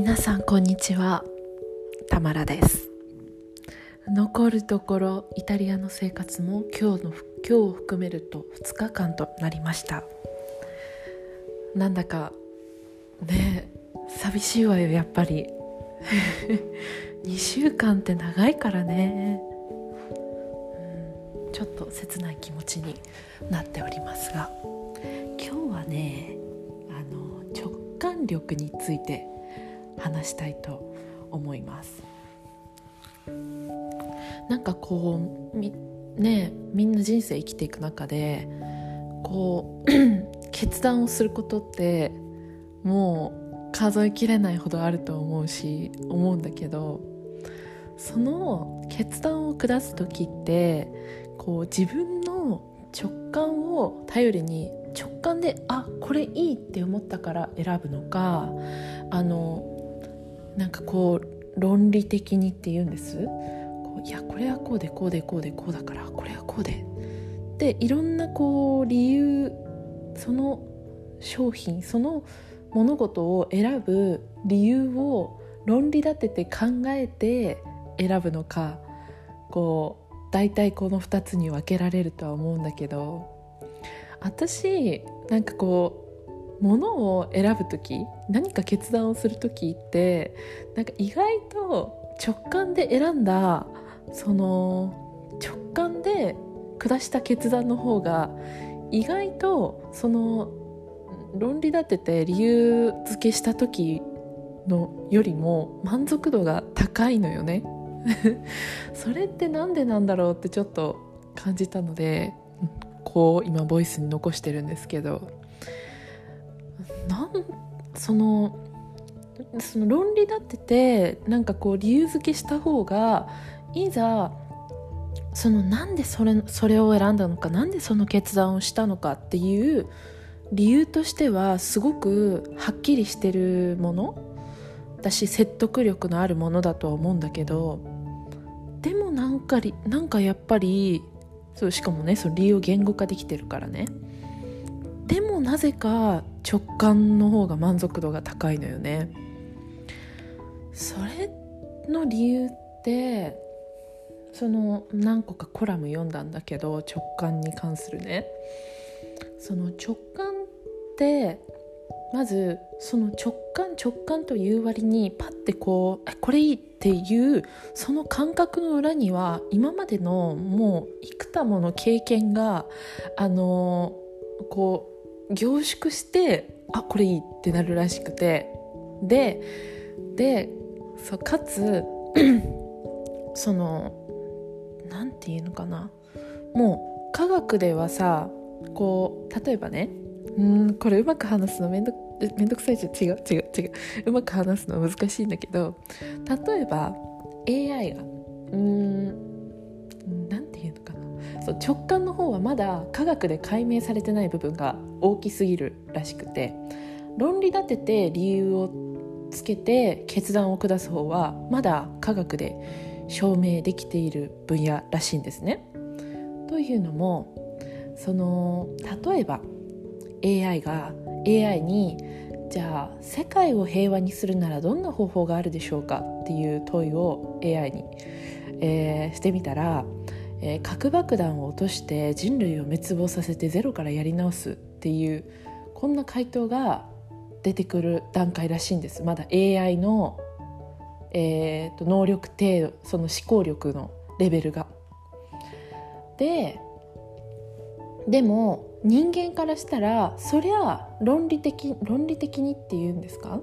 皆さんこんにちは。タマラです。残るところイタリアの生活も今日の今日を含めると2日間となりました。なんだかね寂しいわよやっぱり。2週間って長いからね、うん、ちょっと切ない気持ちになっておりますが。今日はねあの直感力について話したいと思います。なんかこうみねみんな人生生きていく中でこう 決断をすることってもう数えきれないほどあると思うし思うんだけどその決断を下す時ってこう自分の直感を頼りに直感であこれいいって思ったから選ぶのかあのなんかこう論理的にって言うんです。こういやこれはこうでこうでこうでこうだからこれはこうで。でいろんなこう理由その商品その物事を選ぶ理由を論理立てて考えて選ぶのかこう大体この2つに分けられるとは思うんだけど。私なんかこうものを選ぶ時何か決断をする時ってなんか意外と直感で選んだその直感で下した決断の方が意外とその論理立てて理由付けした時のよりも満足度が高いのよね。それって何でなんだろうってちょっと感じたのでこう今ボイスに残してるんですけど。そのその論理立ててなんかこう理由付けした方がいざそのなんでそれそれを選んだのかなんでその決断をしたのかっていう理由としてはすごくはっきりしてるものだし説得力のあるものだとは思うんだけどでもなんかなんかやっぱりそうしかもねその理由を言語化できてるからね。でもなぜか直感の方が満足度が高いのよね。それの理由ってその何個かコラム読んだんだけど直感に関するね。その直感ってまずその直感直感という割にパッてこうこれいいっていうその感覚の裏には今までのもう幾多もの経験があのこう凝縮してあこれいいってなるらしくて。ででそうかつ その何て言うのかな。もう科学ではさこう例えばねうんこれうまく話すのめんどめんどくさいじゃん。違う違う違う。うまく話すの難しいんだけど例えば AI がうんそう直感の方はまだ科学で解明されてない部分が大きすぎるらしくて論理立てて理由をつけて決断を下す方はまだ科学で証明できている分野らしいんですね。というのもその例えば AI が AI にじゃあ世界を平和にするならどんな方法があるでしょうかっていう問いを AI に、えー、してみたらえー、核爆弾を落として人類を滅亡させてゼロからやり直すっていうこんな回答が出てくる段階らしいんですまだ AI の、えーと、能力程度その思考力のレベルが。ででも人間からしたらそりゃ論理的論理的にっていうんですか？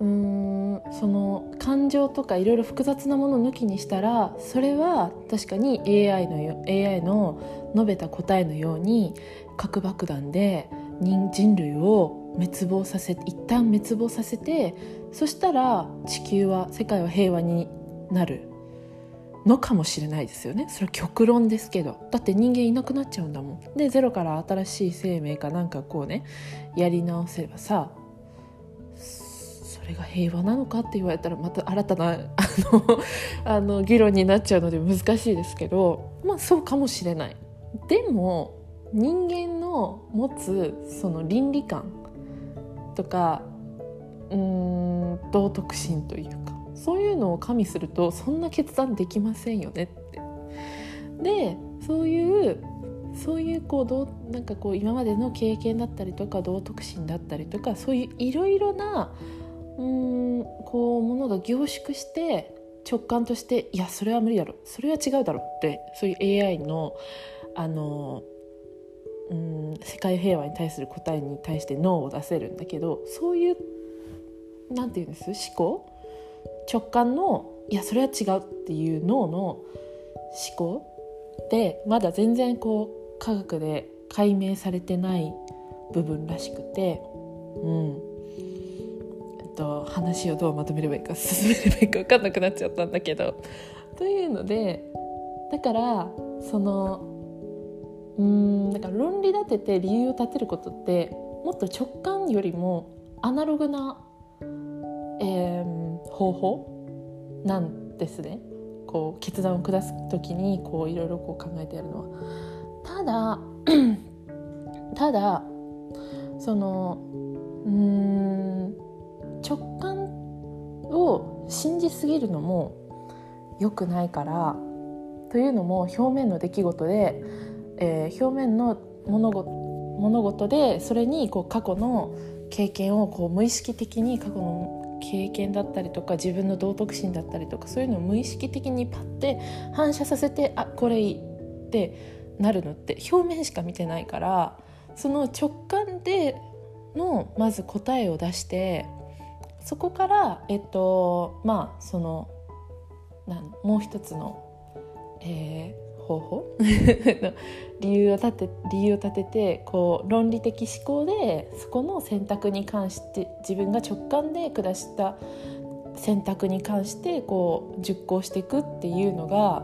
うーんその感情とかいろいろ複雑なもの抜きにしたらそれは確かに AI の AI の述べた答えのように核爆弾で人人類を滅亡させ一旦滅亡させてそしたら地球は世界は平和になるのかもしれないですよね。それは極論ですけど。だって人間いなくなっちゃうんだもん。でゼロから新しい生命かなんかこうねやり直せばさそれが平和なのかって言われたらまた新たな あのあの議論になっちゃうので難しいですけどまあそうかもしれない。でも人間の持つその倫理観とかうん道徳心というかそういうのを加味するとそんな決断できませんよねって。でそういうそういうこうどうなんかこう今までの経験だったりとか道徳心だったりとかそういういろいろなうんこうものが凝縮して直感としていやそれは無理だろ。それは違うだろってそういう AI のあのうん世界平和に対する答えに対してノーを出せるんだけどそういうなんて言うんです？思考？直感のいやそれは違うっていう脳の思考？でまだ全然こう科学で解明されてない部分らしくてうん。と話をどうまとめればいいか進めればいいか分かんなくなっちゃったんだけどというのでだからそのうんだから論理立てて理由を立てることってもっと直感よりもアナログな、えー、方法なんですねこう決断を下す時にこういろいろこう考えてやるのは。ただ ただそのうん直感を信じすぎるのも良くないからというのも表面の出来事で、えー、表面の物事物事でそれにこう過去の経験をこう無意識的に過去の経験だったりとか自分の道徳心だったりとかそういうのを無意識的にパッて反射させてあこれいいってなるのって表面しか見てないからその直感でのまず答えを出してそこからえっとまあそのなんもう一つの、えー、方法？理由を立て理由を立ててこう論理的思考でそこの選択に関して自分が直感で下した選択に関してこう熟考していくっていうのが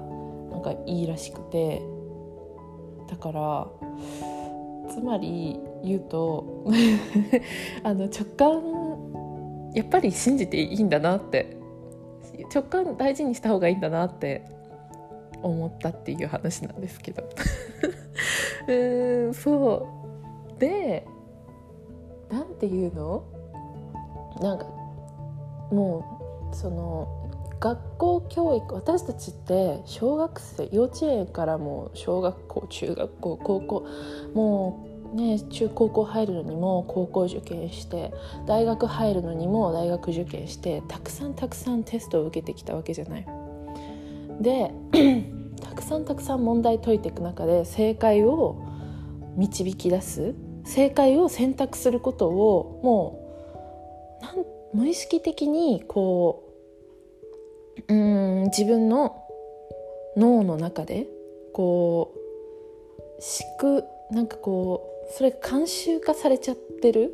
なんかいいらしくて。だからつまり言うと あの直感やっぱり信じていいんだなって直感大事にした方がいいんだなって思ったっていう話なんですけど。うんそう。でなんていうの？なんかもうその学校教育私たちって小学生幼稚園からもう小学校中学校高校もうね、中高校入るのにも高校受験して大学入るのにも大学受験してたくさんたくさんテストを受けてきたわけじゃない。で たくさんたくさん問題解いていく中で正解を導き出す正解を選択することをもうなん無意識的にこううん自分の脳の中でこうしくなんかこうそれが慣習化されちゃってる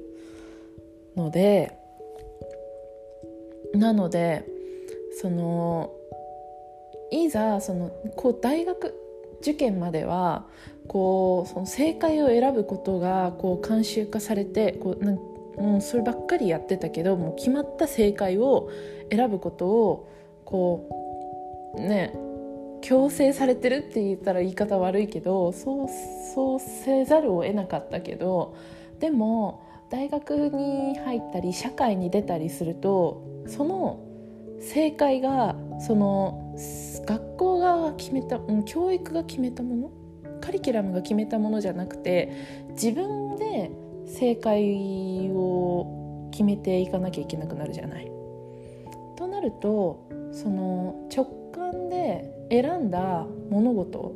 のでなのでそのいざそのこう大学受験まではこうその正解を選ぶことがこう慣習化されてこうなんうん、そればっかりやってたけどもう決まった正解を選ぶことをこうね強制されてるって言ったら言い方悪いけどそうそうせざるを得なかったけどでも大学に入ったり社会に出たりするとその正解がその学校が決めた、教育が決めたものカリキュラムが決めたものじゃなくて自分で正解を決めていかなきゃいけなくなるじゃない。となるとその直感で選んだ物事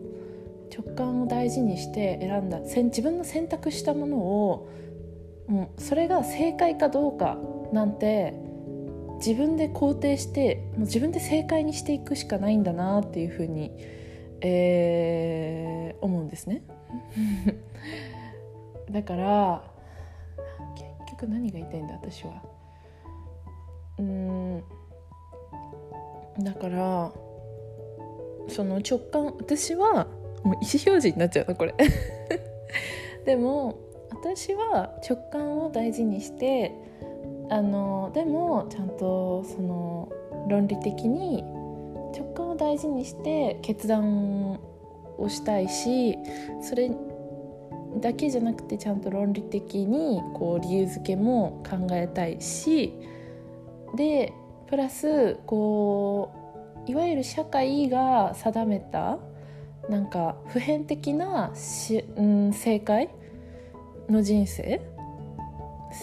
直感を大事にして選んだ自分の選択したものをもうそれが正解かどうかなんて自分で肯定してもう自分で正解にしていくしかないんだなっていうふうに、えー、思うんですね。だから結局何が言いたいんだ私は。うんだからその直感私はもう意思表示になっちゃうなこれ。でも私は直感を大事にしてあのでもちゃんとその論理的に直感を大事にして決断をしたいしそれだけじゃなくてちゃんと論理的にこう理由付けも考えたいしでプラスこういわゆる社会が定めたなんか普遍的なし、うん、正解の人生。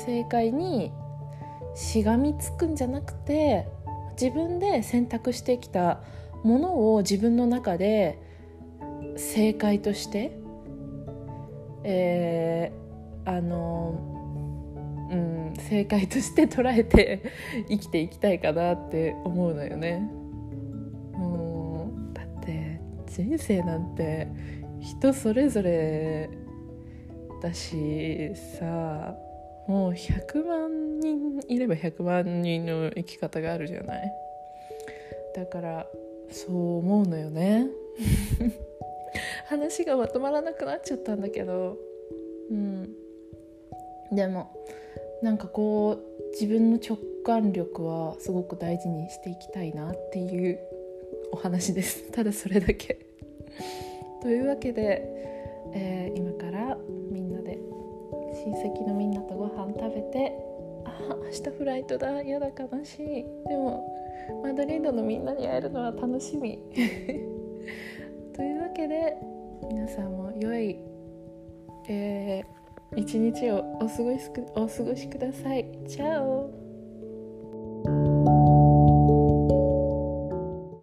正解にしがみつくんじゃなくて自分で選択してきたものを自分の中で正解として、えー、あの、うん、正解として捉えて 生きていきたいかなって思うのよね。うだって人生なんて人それぞれだしさもう100万人いれば100万人の生き方があるじゃない？だからそう思うのよね。話がまとまらなくなっちゃったんだけど。うん。でもなんかこう自分の直感力はすごく大事にしていきたいなっていうお話です。ただそれだけ。というわけで、えー、今からみんなで親戚のみんなとご飯食べてあ明日フライトだ。やだ悲しい。でもマドリードのみんなに会えるのは楽しみ。というわけで皆さんも良い、えー、一日をお過ごしお過ごしください。チャオ